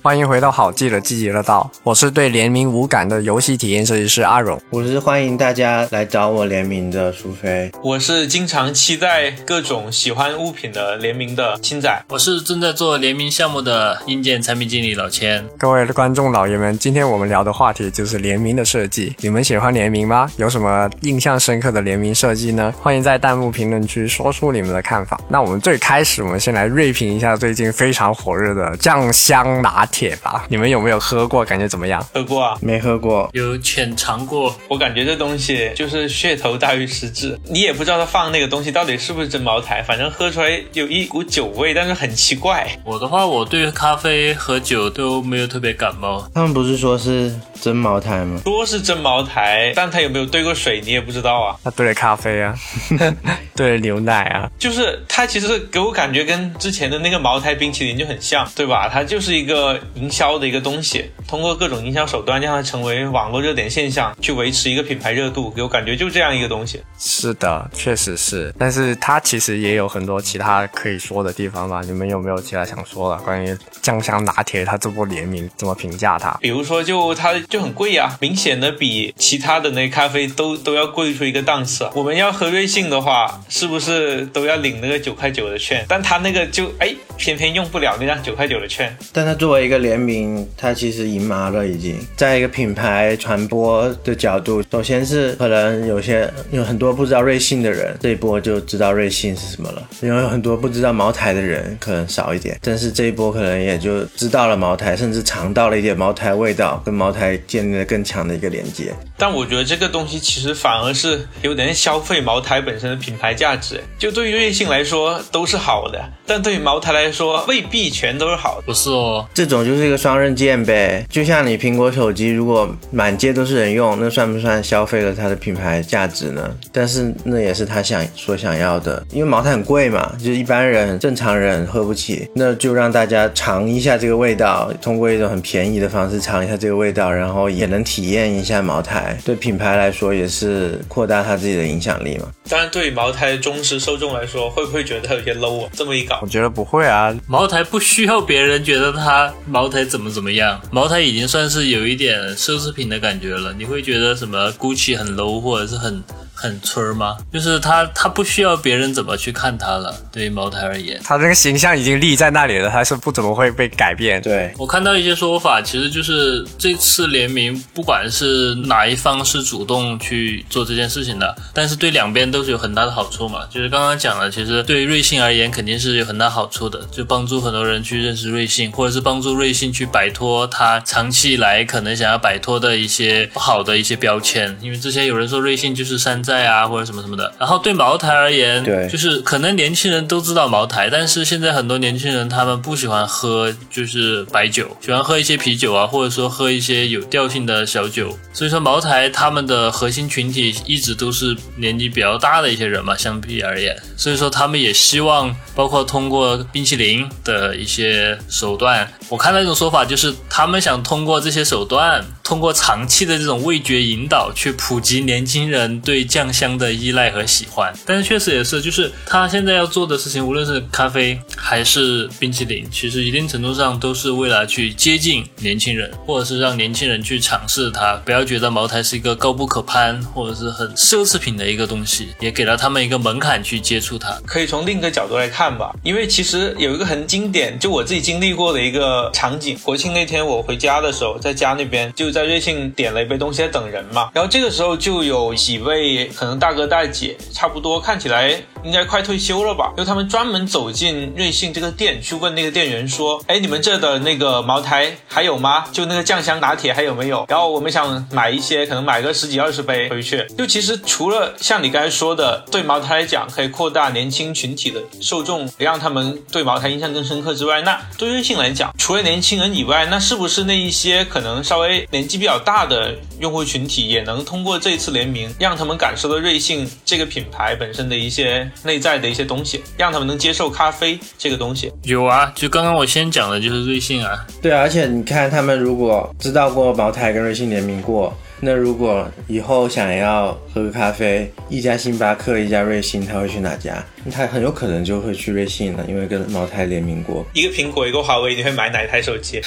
欢迎回到好记的积极乐道，我是对联名无感的游戏体验设计师阿荣。我是欢迎大家来找我联名的苏菲。我是经常期待各种喜欢物品的联名的青仔。我是正在做联名项目的硬件产品经理老千。各位观众老爷们，今天我们聊的话题就是联名的设计。你们喜欢联名吗？有什么印象深刻的联名设计呢？欢迎在弹幕评论区说出你们的看法。那我们最开始，我们先来锐评一下最近非常火热的酱香拿铁吧。你们有没有喝过？感觉怎么样？喝过啊，没喝过，有浅尝过。我感觉这东西就是噱头大于实质，你也不知道他放那个东西到底是不是真茅台，反正喝出来有一股酒味，但是很奇怪。我的话，我对咖啡和酒都没有特别感冒。他们不是说是真茅台吗？说是真茅台，但他有没有兑过水，你也不知道啊。他兑了咖啡啊，兑了牛奶啊，就是他其实给我感觉跟之前的那个茅台冰淇淋就很像，对吧？它就是一个营销的一个东西，通过各种营销手段让它成为网络热点现象，去维持一个品牌热度，给我感觉就这样一个东西。是的，确实是。但是它其实也有很多其他可以说的地方吧？你们有没有其他想说的？关于酱香拿铁，它这波联名怎么评价它？比如说，就它就很贵呀，明显的比其他的那咖啡都都要贵出一个档次。我们要喝瑞幸的话，是不是都要领那个九块九的券？但它那个就哎，偏偏用不了那张九块九的券。但它作为一个联名，它其实赢麻了，已经在一个品牌传播的角度，首先是可能有些有很多不知道瑞幸的人，这一波就知道瑞幸是什么了。因为有很多不知道茅台的人可能少一点，但是这一波可能也就知道了茅台，甚至尝到了一点茅台味道，跟茅台建立了更强的一个连接。但我觉得这个东西其实反而是有点消费茅台本身的品牌价值。就对于瑞幸来说都是好的，但对于茅台来说未必全都是好的。不是哦，这种就是一个双刃剑呗。就像你苹果手机，如果满街都是人用，那算不算消费了它的品牌价值呢？但是那也是他想所想要的，因为茅台很贵嘛，就是一般人正常人喝不起，那就让大家尝一下这个味道，通过一种很便宜的方式尝一下这个味道，然后也能体验一下茅台。对品牌来说也是扩大它自己的影响力嘛。当然，对于茅台的忠实受众来说，会不会觉得有些 low 啊？这么一搞我，觉得不会啊，茅台不需要别人觉得它茅台怎么怎么样，茅台已经算是有一点奢侈品的感觉了。你会觉得什么 GUCCI 很 low 或者是很很村儿吗？就是他他不需要别人怎么去看他了。对于茅台而言，他这个形象已经立在那里了，他是不怎么会被改变。对，我看到一些说法，其实就是这次联名，不管是哪一方是主动去做这件事情的，但是对两边都是有很大的好处嘛。就是刚刚讲了，其实对瑞幸而言肯定是有很大好处的，就帮助很多人去认识瑞幸，或者是帮助瑞幸去摆脱他长期以来可能想要摆脱的一些不好的一些标签。因为之前有人说瑞幸就是山寨啊，或者什么什么的。然后对茅台而言，对就是可能年轻人都知道茅台，但是现在很多年轻人他们不喜欢喝就是白酒，喜欢喝一些啤酒啊，或者说喝一些有调性的小酒。所以说茅台他们的核心群体一直都是年纪比较大的一些人嘛，相比而言，所以说他们也希望包括通过冰淇淋的一些手段，我看到一种说法就是他们想通过这些手段。通过长期的这种味觉引导，去普及年轻人对酱香的依赖和喜欢。但是确实也是，就是他现在要做的事情，无论是咖啡还是冰淇淋，其实一定程度上都是为了去接近年轻人，或者是让年轻人去尝试它，不要觉得茅台是一个高不可攀或者是很奢侈品的一个东西，也给了他们一个门槛去接触它。可以从另一个角度来看吧，因为其实有一个很经典，就我自己经历过的一个场景。国庆那天我回家的时候，在家那边就在瑞幸点了一杯东西在等人嘛，然后这个时候就有几位可能大哥大姐，差不多看起来应该快退休了吧，就他们专门走进瑞幸这个店去问那个店员说，哎，你们这的那个茅台还有吗？就那个酱香拿铁还有没有？然后我们想买一些，可能买个十几二十杯回去。就其实除了像你刚才说的，对茅台来讲可以扩大年轻群体的受众，让他们对茅台印象更深刻之外，那对瑞幸来讲，除了年轻人以外，那是不是那一些可能稍微年纪比较大的用户群体，也能通过这次联名，让他们感受到瑞幸这个品牌本身的一些内在的一些东西，让他们能接受咖啡这个东西？有啊，就刚刚我先讲的就是瑞幸啊，对啊，而且你看，他们如果知道过茅台跟瑞幸联名过，那如果以后想要喝个咖啡，一家星巴克，一家瑞幸，他会去哪家？他很有可能就会去瑞幸了，因为跟茅台联名过。一个苹果，一个华为，你会买哪一台手机？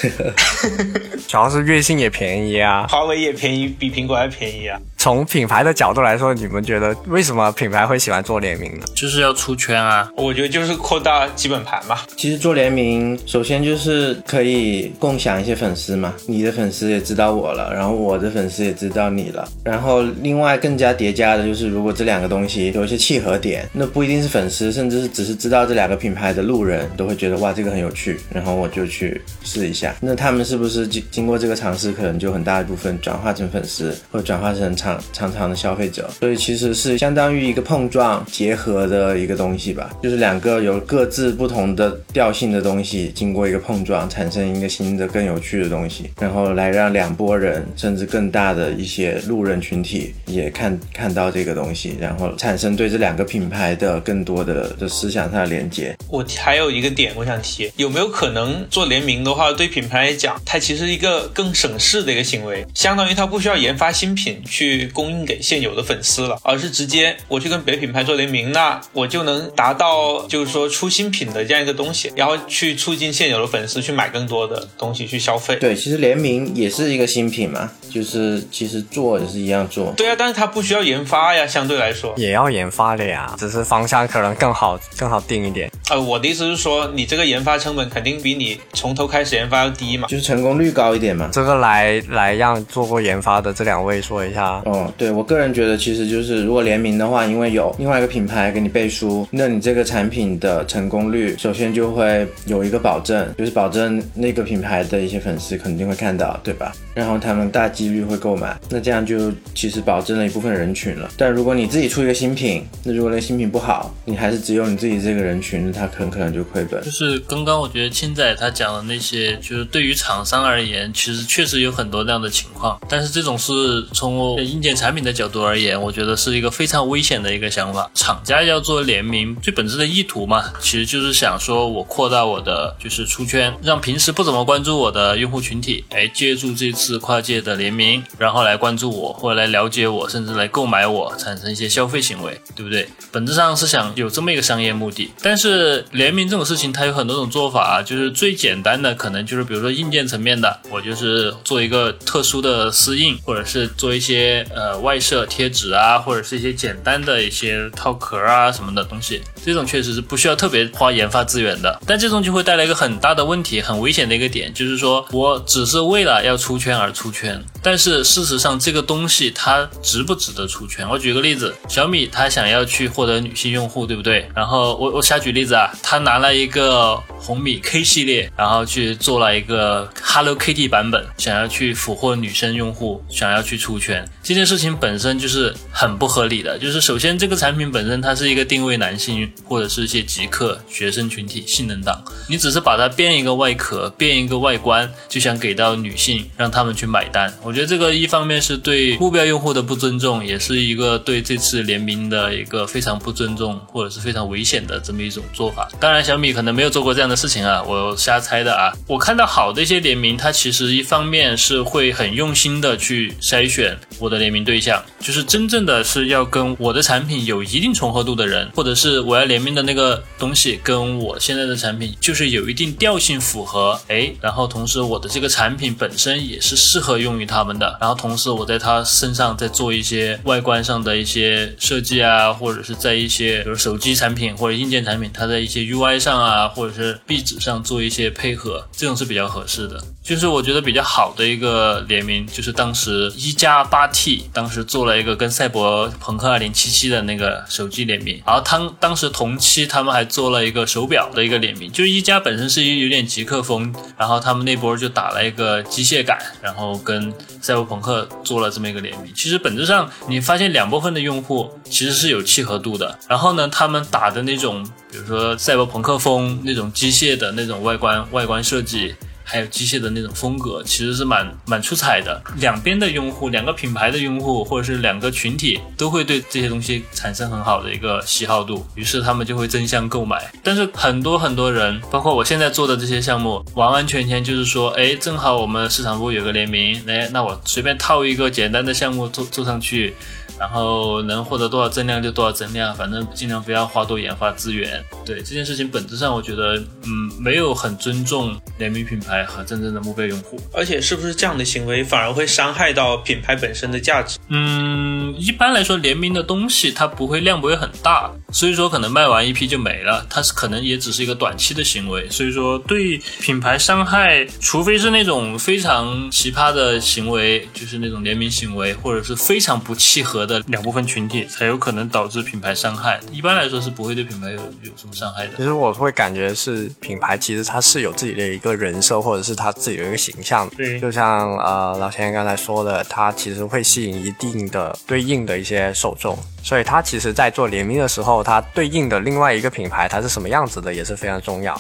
主要是瑞幸也便宜啊，华为也便宜，比苹果还便宜啊。从品牌的角度来说，你们觉得为什么品牌会喜欢做联名呢？就是要出圈啊。我觉得就是扩大基本盘嘛。其实做联名，首先就是可以共享一些粉丝嘛，你的粉丝也知道我了，然后我的粉丝也知道你了。然后另外更加叠加的就是，如果这两个东西有一些契合点，那不一定是粉粉丝，甚至是只是知道这两个品牌的路人都会觉得哇，这个很有趣，然后我就去试一下。那他们是不是经经过这个尝试，可能就很大一部分转化成粉丝，或转化成长长长的消费者？所以其实是相当于一个碰撞结合的一个东西吧，就是两个有各自不同的调性的东西，经过一个碰撞，产生一个新的更有趣的东西，然后来让两拨人甚至更大的一些路人群体也看看到这个东西，然后产生对这两个品牌的更多的的思想上的连接。我还有一个点我想提，有没有可能做联名的话，对品牌来讲，它其实一个更省事的一个行为，相当于它不需要研发新品去供应给现有的粉丝了，而是直接我去跟别的品牌做联名，那我就能达到就是说出新品的这样一个东西，然后去促进现有的粉丝去买更多的东西去消费。对，其实联名也是一个新品嘛，就是其实做也是一样做。对啊，但是它不需要研发呀，相对来说也要研发的呀，只是方向可能更好更好定一点。呃，我的意思是说，你这个研发成本肯定比你从头开始研发要低嘛，就是成功率高一点嘛。这个来来让做过研发的这两位说一下。哦，对我个人觉得，其实就是如果联名的话，因为有另外一个品牌给你背书，那你这个产品的成功率首先就会有一个保证，就是保证那个品牌的一些粉丝肯定会看到，对吧？然后他们大几率会购买，那这样就其实保证了一部分人群了。但如果你自己出一个新品，那如果那个新品不好，你还是只有你自己这个人群，那他很可能就亏本。就是刚刚我觉得青仔他讲的那些，就是对于厂商而言，其实确实有很多这样的情况。但是这种是从硬件产品的角度而言，我觉得是一个非常危险的一个想法。厂家要做联名，最本质的意图嘛，其实就是想说我扩大我的就是出圈，让平时不怎么关注我的用户群体，哎，借助这是跨界的联名，然后来关注我，或者来了解我，甚至来购买我，产生一些消费行为，对不对？本质上是想有这么一个商业目的。但是联名这种事情，它有很多种做法啊，就是最简单的可能就是比如说硬件层面的，我就是做一个特殊的丝印，或者是做一些呃外设贴纸啊，或者是一些简单的一些套壳啊什么的东西，这种确实是不需要特别花研发资源的。但这种就会带来一个很大的问题，很危险的一个点，就是说我只是为了要出圈而出圈，但是事实上这个东西它值不值得出圈？我举个例子，小米它想要去获得女性用户，对不对？然后我我瞎举例子啊，它拿了一个红米 K 系列，然后去做了一个 Hello Kitty 版本，想要去俘获女生用户，想要去出圈，这件事情本身就是很不合理的。就是首先这个产品本身它是一个定位男性或者是一些极客学生群体性能党，你只是把它变一个外壳，变一个外观，就想给到女性让他们去买单。我觉得这个一方面是对目标用户的不尊重，也是一个对这次联名的一个非常不尊重或者是非常危险的这么一种做法。当然小米可能没有做过这样的事情啊，我瞎猜的啊。我看到好的一些联名，它其实一方面是会很用心的去筛选我的联名对象，就是真正的是要跟我的产品有一定重合度的人，或者是我要联名的那个东西跟我现在的产品就是有一定调性符合，哎，然后同时我的这个产品本身也是是适合用于他们的，然后同时我在他身上再做一些外观上的一些设计啊，或者是在一些比如手机产品或者硬件产品，它在一些 UI 上啊，或者是壁纸上做一些配合，这种是比较合适的。就是我觉得比较好的一个联名，就是当时一加八 T 当时做了一个跟赛博朋克二零七七的那个手机联名，然后当当时同期他们还做了一个手表的一个联名，就是一加本身是一有点极客风，然后他们那波就打了一个机械感，然后跟赛博朋克做了这么一个联名。其实本质上你发现两部分的用户其实是有契合度的，然后呢，他们打的那种，比如说赛博朋克风那种机械的那种外观外观设计。还有机械的那种风格，其实是蛮蛮出彩的。两边的用户，两个品牌的用户，或者是两个群体，都会对这些东西产生很好的一个喜好度，于是他们就会争相购买。但是很多很多人，包括我现在做的这些项目，完完全全就是说，哎，正好我们市场部有个联名，哎，那我随便套一个简单的项目做做上去。然后能获得多少增量就多少增量，反正尽量不要花多研发资源。对这件事情本质上，我觉得嗯没有很尊重联名品牌和真正的目标用户。而且是不是这样的行为反而会伤害到品牌本身的价值？嗯，一般来说联名的东西它不会量不会很大，所以说可能卖完一批就没了，它是可能也只是一个短期的行为。所以说对品牌伤害，除非是那种非常奇葩的行为，就是那种联名行为，或者是非常不契合的。的两部分群体才有可能导致品牌伤害，一般来说是不会对品牌有有什么伤害的。其实我会感觉是品牌，其实它是有自己的一个人设，或者是他自己的一个形象。对，就像呃老先生刚才说的，他其实会吸引一定的对应的一些受众，所以他其实在做联名的时候，它对应的另外一个品牌它是什么样子的也是非常重要。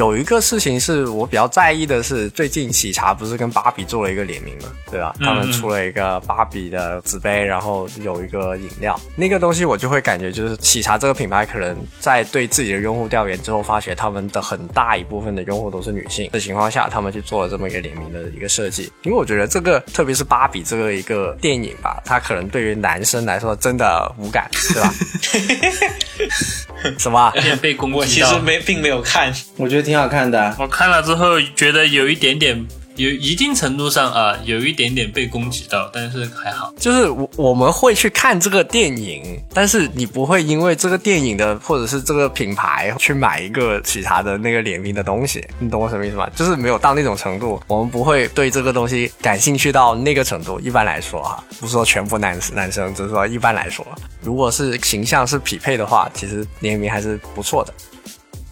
有一个事情是我比较在意的是，最近喜茶不是跟芭比做了一个联名嘛，对吧？他们出了一个芭比的纸杯，然后有一个饮料，那个东西我就会感觉就是喜茶这个品牌可能在对自己的用户调研之后，发觉他们的很大一部分的用户都是女性的情况下，他们去做了这么一个联名的一个设计。因为我觉得这个特别是芭比这个一个电影吧，它可能对于男生来说真的无感，对吧？什么？有点被攻击我其实没并没有看，我觉得挺好看的。我看了之后觉得有一点点。有一定程度上啊，有一点点被攻击到，但是还好。就是我我们会去看这个电影，但是你不会因为这个电影的或者是这个品牌去买一个其他的那个联名的东西，你懂我什么意思吗？就是没有到那种程度，我们不会对这个东西感兴趣到那个程度。一般来说哈，不是说全部男男生，只是说一般来说，如果是形象是匹配的话，其实联名还是不错的。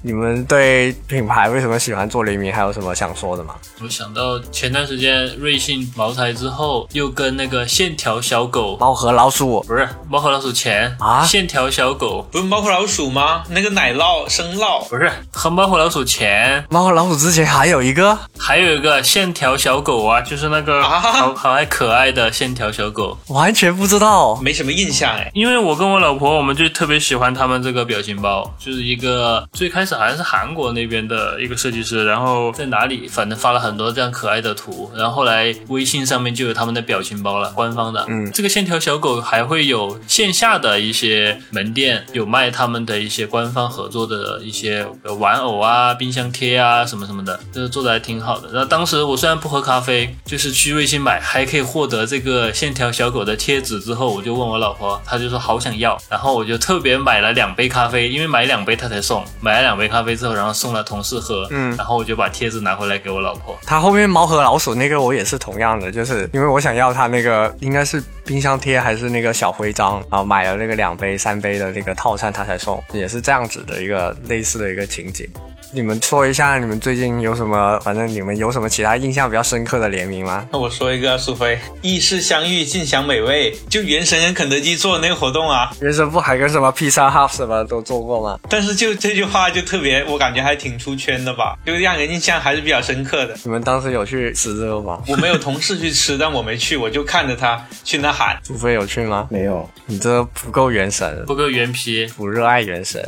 你们对品牌为什么喜欢做联名？还有什么想说的吗？我想到前段时间瑞幸茅台之后，又跟那个线条小狗猫和老鼠。不是猫和老鼠前啊，线条小狗。不是猫和老鼠吗？那个奶酪生酪。不是和猫和老鼠前，猫和老鼠之前还有一个，还有一个线条小狗啊，就是那个好好爱可爱的线条小狗，完全不知道，没什么印象哎。因为我跟我老婆，我们就特别喜欢他们这个表情包，就是一个最开始。好像是韩国那边的一个设计师，然后在哪里，反正发了很多这样可爱的图，然后后来微信上面就有他们的表情包了，官方的。嗯，这个线条小狗还会有线下的一些门店有卖他们的一些官方合作的一些玩偶啊、冰箱贴啊什么什么的，就是做的还挺好的。然后当时我虽然不喝咖啡，就是去瑞幸买，还可以获得这个线条小狗的贴纸。之后我就问我老婆，她就说好想要，然后我就特别买了两杯咖啡，因为买两杯她才送，买了两。杯咖啡之后，然后送了同事喝，嗯，然后我就把贴纸拿回来给我老婆。他后面猫和老鼠那个我也是同样的，就是因为我想要他那个应该是冰箱贴还是那个小徽章，然后买了那个两杯三杯的那个套餐，他才送，也是这样子的一个类似的一个情景。你们说一下，你们最近有什么？反正你们有什么其他印象比较深刻的联名吗？那我说一个，苏菲，意式相遇，尽享美味，就原神跟肯德基做的那个活动啊。原神不还跟什么披萨 Hut 什么都做过吗？但是就这句话就特别，我感觉还挺出圈的吧，就让人印象还是比较深刻的。你们当时有去吃这个吗？我没有同事去吃，但我没去，我就看着他去那喊。苏菲有去吗？没有，你这不够原神，不够原皮，不热爱原神。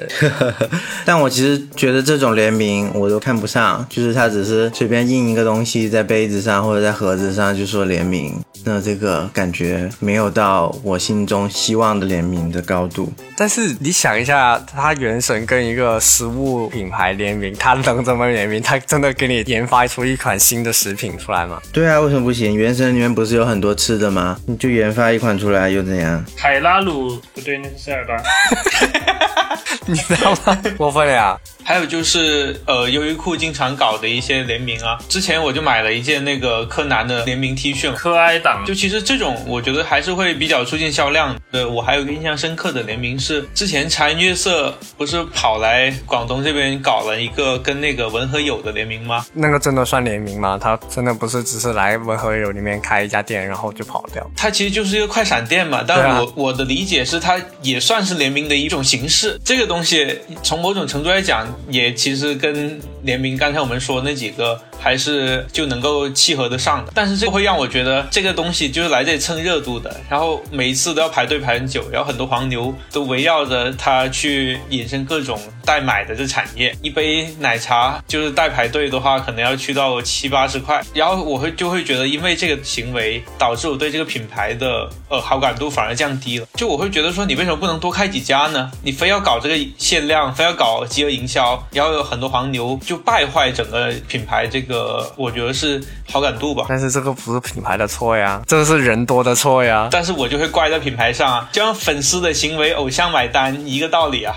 但我其实觉得这种联名我都看。看不上，就是他只是随便印一个东西在杯子上或者在盒子上就说联名，那这个感觉没有到我心中希望的联名的高度。但是你想一下，他原神跟一个食物品牌联名，他能怎么联名？他真的给你研发出一款新的食品出来吗？对啊，为什么不行？原神里面不是有很多吃的吗？你就研发一款出来又怎样？海拉鲁不对，那是塞尔达。你知道吗？过分了呀！还有就是，呃，优衣库经常搞的一些联名啊。之前我就买了一件那个柯南的联名 T 恤，柯哀党。就其实这种，我觉得还是会比较促进销量。呃，我还有个印象深刻的联名是，之前茶颜悦色不是跑来广东这边搞了一个跟那个文和友的联名吗？那个真的算联名吗？他真的不是只是来文和友里面开一家店，然后就跑掉？它其实就是一个快闪店嘛。但我我的理解是，它也算是联名的一种形式。这个东西从某种程度来讲，也其实跟联名刚才我们说那几个还是就能够契合得上的。但是这会让我觉得这个东西就是来这里蹭热度的，然后每一次都要排队排很久，然后很多黄牛都围绕着它去引申各种代买的这产业。一杯奶茶就是代排队的话，可能要去到七八十块，然后我会就会觉得，因为这个行为导致我对这个品牌的呃好感度反而降低了。就我会觉得说，你为什么不能多开几家呢？你非要搞这个限量，非要搞饥饿营销，然后有很多黄牛就败坏整个品牌，这个我觉得是好感度吧。但是这个不是品牌的错呀，这个是人多的错呀。但是我就会怪在品牌上啊，就像粉丝的行为偶像买单一个道理啊。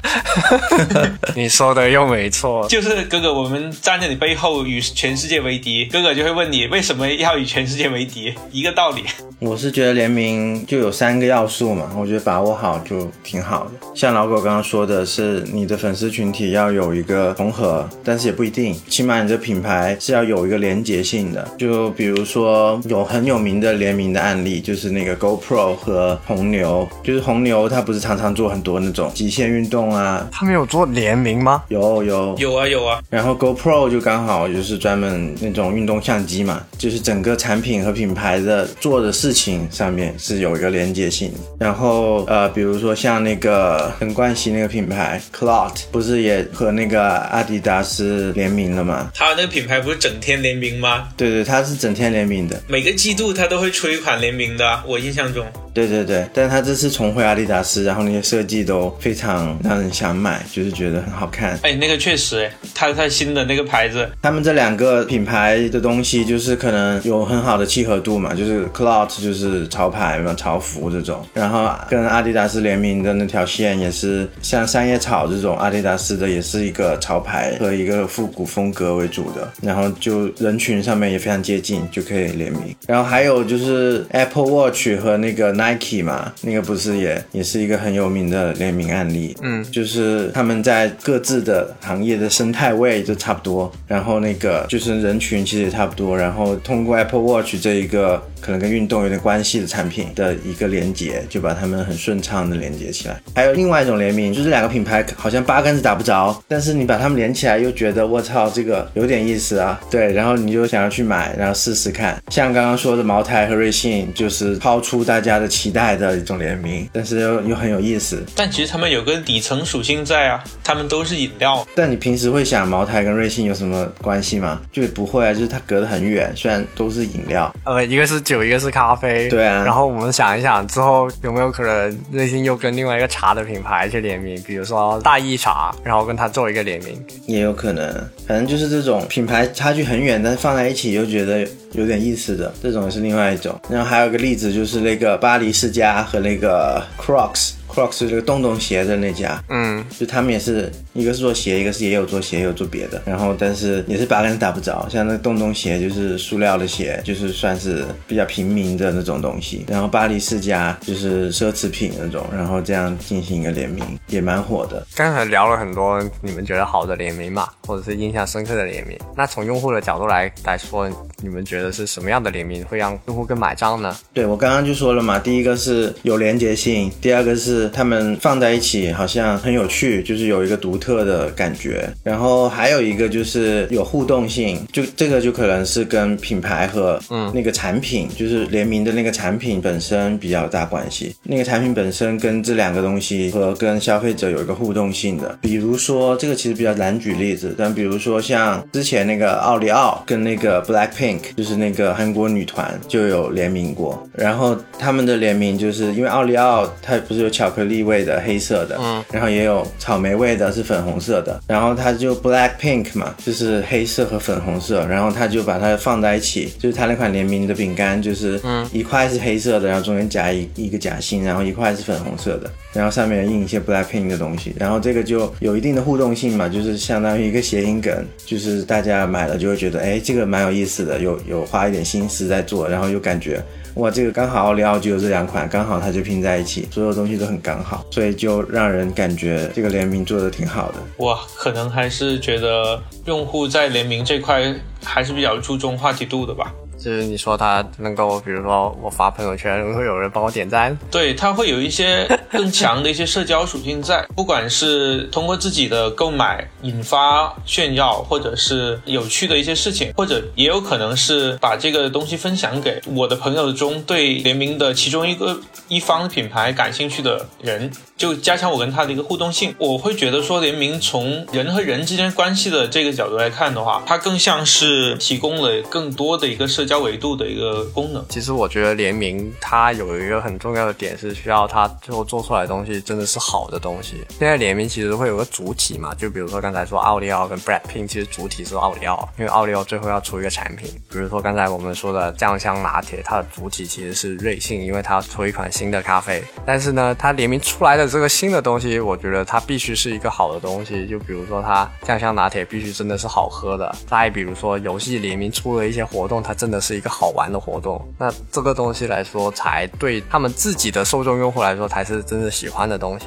你说的又没错，就是哥哥，我们站在你背后与全世界为敌，哥哥就会问你为什么要与全世界为敌，一个道理。我是觉得联名就有三个要素嘛，我觉得把握好就挺好的。像老狗刚刚说的是，你的粉丝群体要有一个重合，但是也不一定，起码你这品牌是要有一个连结性的。就比如说有很有名的联名的案例，就是那个 GoPro 和红牛，就是红牛它不是常常做很多那种极限运动啊，他们有做联名吗？有有有啊有啊，然后 GoPro 就刚好就是专门那种运动相机嘛，就是整个产品和品牌的做的事情上面是有一个连接性。然后呃，比如说像那个陈冠希那个品牌 Clout，不是也和那个阿迪达斯联名了吗？他那个品牌不是整天联名吗？对对，它是整天联名的。每个季度他都会出一款联名的，我印象中。对对对，但是他这次重回阿迪达斯，然后那些设计都非常让人想买，就是觉得很好看。哎，那个确实，哎，他他新的那个牌子，他们这两个品牌的东西就是可能有很好的契合度嘛，就是 Clout 就是潮牌嘛，潮服这种，然后跟阿迪达斯联名的那条线也是像三叶草这种阿迪达斯的，也是一个潮牌和一个复古风格为主的，然后就人群上面也非常接近，就可以联名。然后还有就是 Apple Watch 和那个 Nike 嘛，那个不是也也是一个很有名的联名案例，嗯，就是他们在各自的行业的生态位就差不多，然后那个就是人群其实也差不多，然后通过 Apple Watch 这一个可能跟运动有点关系的产品的一个连接，就把他们很顺畅的连接起来。还有另外一种联名，就是两个品牌好像八竿子打不着，但是你把它们连起来又觉得我操这个有点意思啊，对，然后你就想要去买，然后试试看。像刚刚说的茅台和瑞幸，就是抛出大家的期待的一种联名，但是又又很有意思。但其实他们有个底层属性在啊，他们都是饮料。但你平时会想茅台跟瑞幸有什么关系吗？就不会啊，就是它隔得很远，虽然都是饮料。呃，一个是酒，一个是咖啡。对啊然后我们想一想，之后有没有可能瑞幸又跟另外一个茶的品牌去联名，比如说大益茶，然后跟它做一个联名。也有可能，反正就是这种品牌差距很远，但是放在一起又觉得有点意思的，这种是另外一种。然后还有个例子就是那个巴黎世家和那个 Crocs。Crocs 是这个洞洞鞋的那家，嗯，就他们也是一个是做鞋，一个是也有做鞋，也有做别的，然后但是也是八竿子打不着。像那个洞洞鞋就是塑料的鞋，就是算是比较平民的那种东西。然后巴黎世家就是奢侈品那种，然后这样进行一个联名也蛮火的。刚才聊了很多你们觉得好的联名嘛，或者是印象深刻的联名。那从用户的角度来来说，你们觉得是什么样的联名会让用户更买账呢？对我刚刚就说了嘛，第一个是有连接性，第二个是他们放在一起好像很有趣，就是有一个独特的感觉。然后还有一个就是有互动性，就这个就可能是跟品牌和嗯那个产品，就是联名的那个产品本身比较大关系。那个产品本身跟这两个东西和跟消费者有一个互动性的，比如说这个其实比较难举例子，但比如说像之前那个奥利奥跟那个 Blackpink，就是那个韩国女团就有联名过，然后他们的联名就是因为奥利奥它不是有巧克力味的黑色的，嗯，然后也有草莓味的是粉红色的，然后它就 Blackpink 嘛，就是黑色和粉红色，然后它就把它放在一起，就是它那款联名的饼干就是，嗯，一块是黑色的，然后中间夹一一个夹心，然后一块是粉红色的，然后上面印一些 Blackpink 的东西，然后这个就有一定的互动性嘛，就是相当于一个谐音梗，就是大家买了就会觉得，哎，这个蛮有意思的，有有花一点心思在做，然后又感觉。哇，这个刚好奥利奥就有这两款，刚好它就拼在一起，所有东西都很刚好，所以就让人感觉这个联名做的挺好的。哇可能还是觉得用户在联名这块还是比较注重话题度的吧。就是你说它能够，比如说我发朋友圈会有人帮我点赞，对，它会有一些更强的一些社交属性在，不管是通过自己的购买引发炫耀，或者是有趣的一些事情，或者也有可能是把这个东西分享给我的朋友中对联名的其中一个一方品牌感兴趣的人，就加强我跟他的一个互动性。我会觉得说，联名从人和人之间关系的这个角度来看的话，它更像是提供了更多的一个社交维度的一个功能。其实我觉得联名它有一个很重要的点是需要它最后做出来的东西真的是好的东西。现在联名其实会有个主体嘛，就比如说刚才说奥利奥跟 Blackpink，其实主体是奥利奥，因为奥利奥最后要出一个产品。比如说刚才我们说的酱香拿铁，它的主体其实是瑞幸，因为它要出一款新的咖啡。但是呢，它联名出来的这个新的东西，我觉得它必须是一个好的东西。就比如说它酱香拿铁必须真的是好喝的。再比如说游戏联名出了一些活动，它真的是一个好玩的活动。那这个东西来说，才对他们自己的受众用户来说，才是真正喜欢的东西。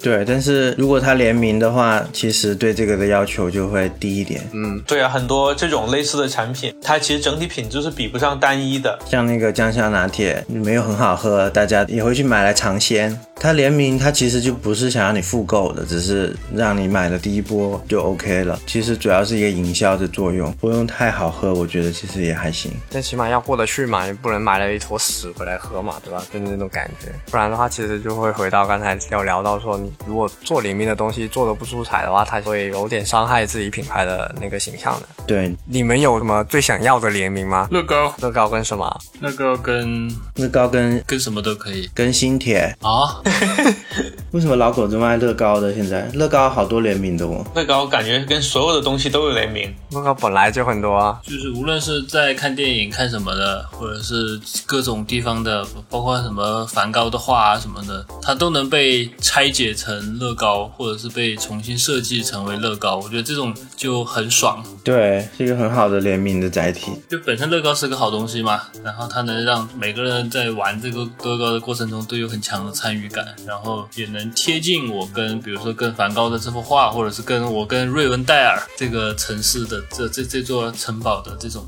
对，但是如果它联名的话，其实对这个的要求就会低一点。嗯，对啊，很多这种类似的产品，它其实整体品质是比不上单一的。像那个酱香拿铁没有很好喝，大家也会去买来尝鲜。它联名，它其实就不是想让你复购的，只是让你买了第一波就 OK 了。其实主要是一个营销的作用，不用太好喝，我觉得其实也还行。但起码要过得去嘛，你不能买了一坨屎回来喝嘛，对吧？就是那种感觉，不然的话，其实就会回到刚才要聊到说，你如果做联名的东西做的不出彩的话，它会有点伤害自己品牌的那个形象的。对，你们有什么最想要的联名吗？乐高，乐高跟什么？乐高跟乐高跟跟什么都可以跟新铁，啊。为什么老狗这么爱乐高的？现在乐高好多联名的哦。乐高感觉跟所有的东西都有联名，乐高本来就很多啊。就是无论是在看电影、看什么的，或者是各种地方的，包括什么梵高的画啊什么的，它都能被拆解成乐高，或者是被重新设计成为乐高。我觉得这种就很爽。对，是一个很好的联名的载体。就本身乐高是个好东西嘛，然后它能让每个人在玩这个乐高的过程中都有很强的参与感，然后也能贴近我跟比如说跟梵高的这幅画，或者是跟我跟瑞文戴尔这个城市的这这这座城堡的这种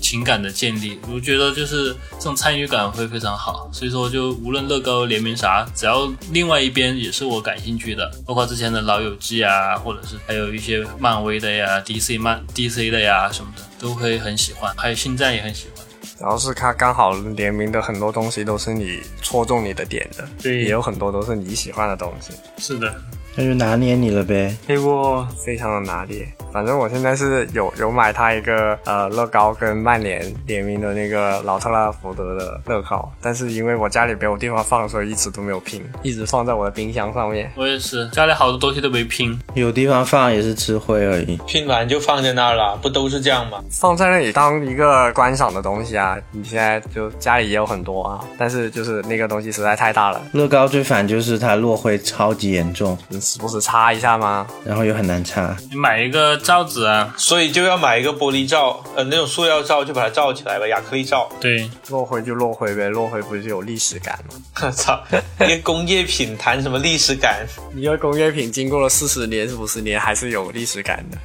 情感的建立，我觉得就是这种参与感会非常好。所以说，就无论乐高联名啥，只要另外一边也是我感兴趣的，包括之前的老友记啊，或者是还有一些漫威的呀、DC 漫 DC 的呀什么的，都会很喜欢。还有星战也很喜欢。然后是它刚好联名的很多东西都是你戳中你的点的，对。也有很多都是你喜欢的东西，是的，那就拿捏你了呗。黑锅非常的拿捏。反正我现在是有有买它一个呃乐高跟曼联联名的那个老特拉福德的乐高，但是因为我家里没有地方放，所以一直都没有拼，一直放在我的冰箱上面。我也是，家里好多东西都没拼。有地方放也是吃灰而已。拼完就放在那儿了，不都是这样吗？放在那里当一个观赏的东西啊！你现在就家里也有很多啊，但是就是那个东西实在太大了，乐高最烦就是它落灰超级严重，你时不时擦一下吗？然后又很难擦。你买一个罩子啊，所以就要买一个玻璃罩，呃，那种塑料罩就把它罩起来吧，亚克力罩。对，落灰就落灰呗，落灰不是有历史感吗？我 操，一个工业品谈什么历史感？一个工业品经过了四十年、五十年，还是有历史感的。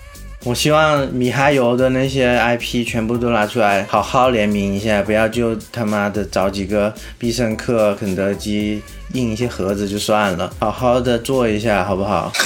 我希望米哈游的那些 IP 全部都拿出来，好好联名一下，不要就他妈的找几个必胜客、肯德基印一些盒子就算了，好好的做一下，好不好？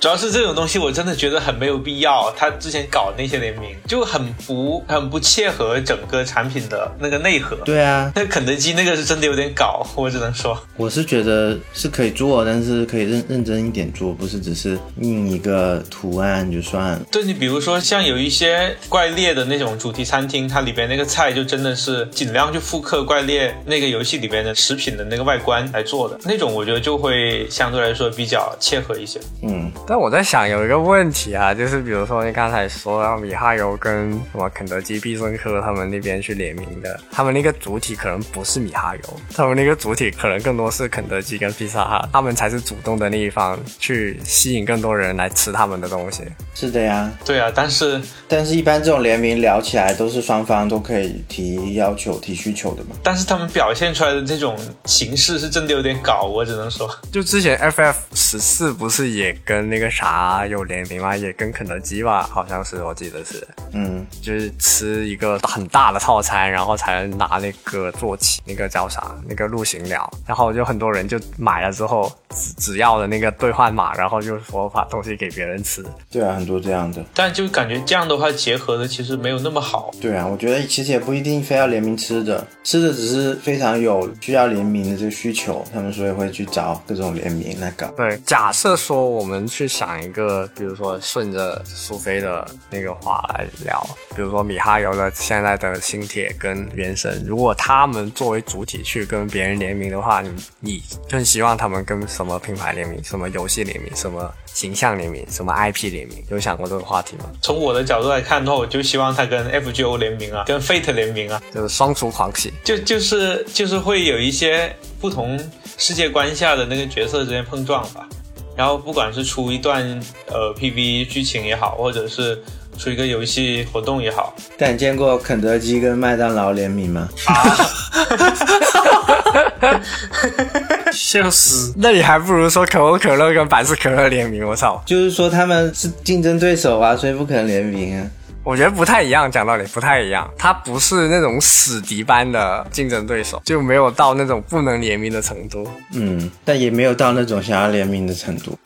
主要是这种东西，我真的觉得很没有必要。他之前搞那些联名就很不很不切合整个产品的那个内核。对啊，那肯德基那个是真的有点搞，我只能说。我是觉得是可以做，但是可以认认真一点做，不是只是印一个图案就算了。对你比如说像有一些怪猎的那种主题餐厅，它里边那个菜就真的是尽量去复刻怪猎那个游戏里边的食品的那个外观来做的那种，我觉得就会相对来说比较切合一些。嗯，但我在想有一个问题啊，就是比如说你刚才说到米哈游跟什么肯德基、必胜客他们那边去联名的，他们那个主体可能不是米哈游，他们那个主体可能更多是肯德基跟披萨哈，他们才是主动的那一方，去吸引更多人来吃他们的东西。是的呀。对啊，但是但是，一般这种联名聊起来，都是双方都可以提要求、提需求的嘛。但是他们表现出来的这种形式是真的有点搞，我只能说。就之前 FF 十四不是也跟那个啥有联名吗？也跟肯德基吧，好像是我记得是，嗯，就是吃一个很大的套餐，然后才能拿那个坐骑，那个叫啥？那个陆行鸟，然后就很多人就买了之后只只要了那个兑换码，然后就说把东西给别人吃。对啊，很多这样的。但就感觉这样的话结合的其实没有那么好。对啊，我觉得其实也不一定非要联名吃的，吃的只是非常有需要联名的这个需求，他们所以会去找各种联名来搞。对，假设说我们去想一个，比如说顺着苏菲的那个话来聊，比如说米哈游的现在的新铁跟原神，如果他们作为主体去跟别人联名的话，你你更希望他们跟什么品牌联名？什么游戏联名？什么形象联名？什么 IP 联名？有想过这个话题吗？从我的角度来看的话，我就希望他跟 FGO 联名啊，跟 Fate 联名啊，就是双厨狂喜。就就是就是会有一些不同世界观下的那个角色之间碰撞吧。然后不管是出一段呃 PV 剧情也好，或者是出一个游戏活动也好，但你见过肯德基跟麦当劳联名吗？笑死！那你还不如说可口可乐跟百事可乐联名，我操！就是说他们是竞争对手啊，所以不可能联名啊。我觉得不太一样，讲道理不太一样，他不是那种死敌般的竞争对手，就没有到那种不能联名的程度。嗯，但也没有到那种想要联名的程度。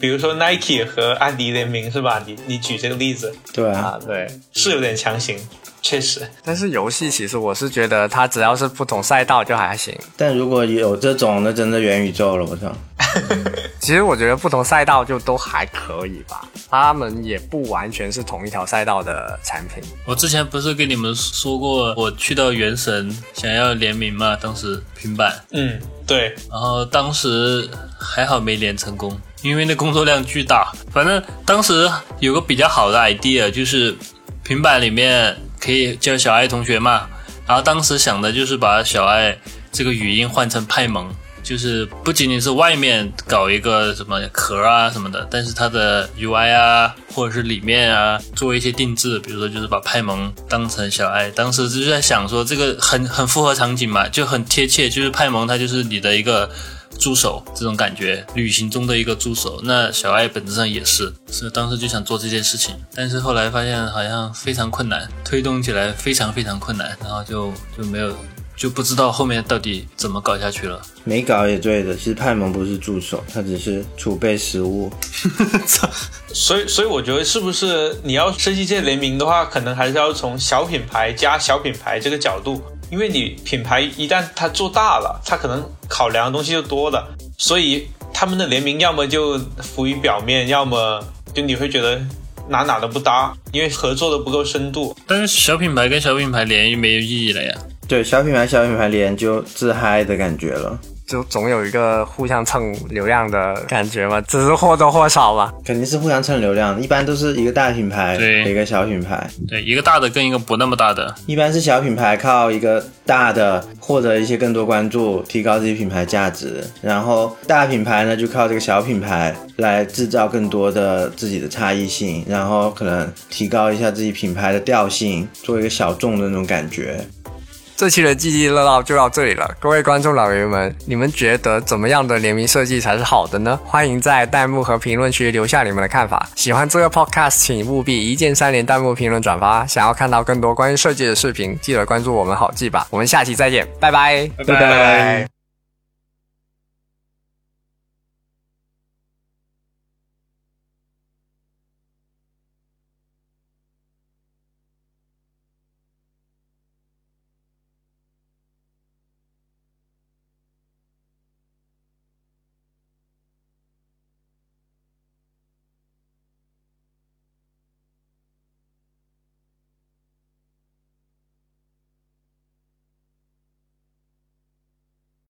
比如说 Nike 和安迪联名是吧？你你举这个例子对啊，啊，对。是有点强行，确实。但是游戏其实我是觉得它只要是不同赛道就还行。但如果有这种，那真的元宇宙了，我操！其实我觉得不同赛道就都还可以吧，他们也不完全是同一条赛道的产品。我之前不是跟你们说过，我去到原神想要联名嘛，当时平板，嗯，对，然后当时还好没联成功，因为那工作量巨大。反正当时有个比较好的 idea，就是平板里面可以叫小爱同学嘛，然后当时想的就是把小爱这个语音换成派蒙。就是不仅仅是外面搞一个什么壳啊什么的，但是它的 UI 啊，或者是里面啊，做一些定制，比如说就是把派蒙当成小爱。当时就在想说，这个很很符合场景嘛，就很贴切，就是派蒙它就是你的一个助手这种感觉，旅行中的一个助手。那小爱本质上也是，是当时就想做这件事情，但是后来发现好像非常困难，推动起来非常非常困难，然后就就没有。就不知道后面到底怎么搞下去了。没搞也对的，其实派蒙不是助手，他只是储备食物。所以，所以我觉得是不是你要设计这联名的话，可能还是要从小品牌加小品牌这个角度，因为你品牌一旦它做大了，它可能考量的东西就多了，所以他们的联名要么就浮于表面，要么就你会觉得哪哪都不搭，因为合作的不够深度。但是小品牌跟小品牌联没有意义了呀。对，小品牌小品牌联就自嗨的感觉了，就总有一个互相蹭流量的感觉嘛，只是或多或少吧。肯定是互相蹭流量，一般都是一个大品牌对。一个小品牌，对，一个大的跟一个不那么大的，一般是小品牌靠一个大的获得一些更多关注，提高自己品牌价值，然后大品牌呢就靠这个小品牌来制造更多的自己的差异性，然后可能提高一下自己品牌的调性，做一个小众的那种感觉。这期的记忆乐道就到这里了，各位观众老爷们，你们觉得怎么样的联名设计才是好的呢？欢迎在弹幕和评论区留下你们的看法。喜欢这个 podcast，请务必一键三连弹幕、评论、转发。想要看到更多关于设计的视频，记得关注我们好记吧。我们下期再见，拜拜，拜拜。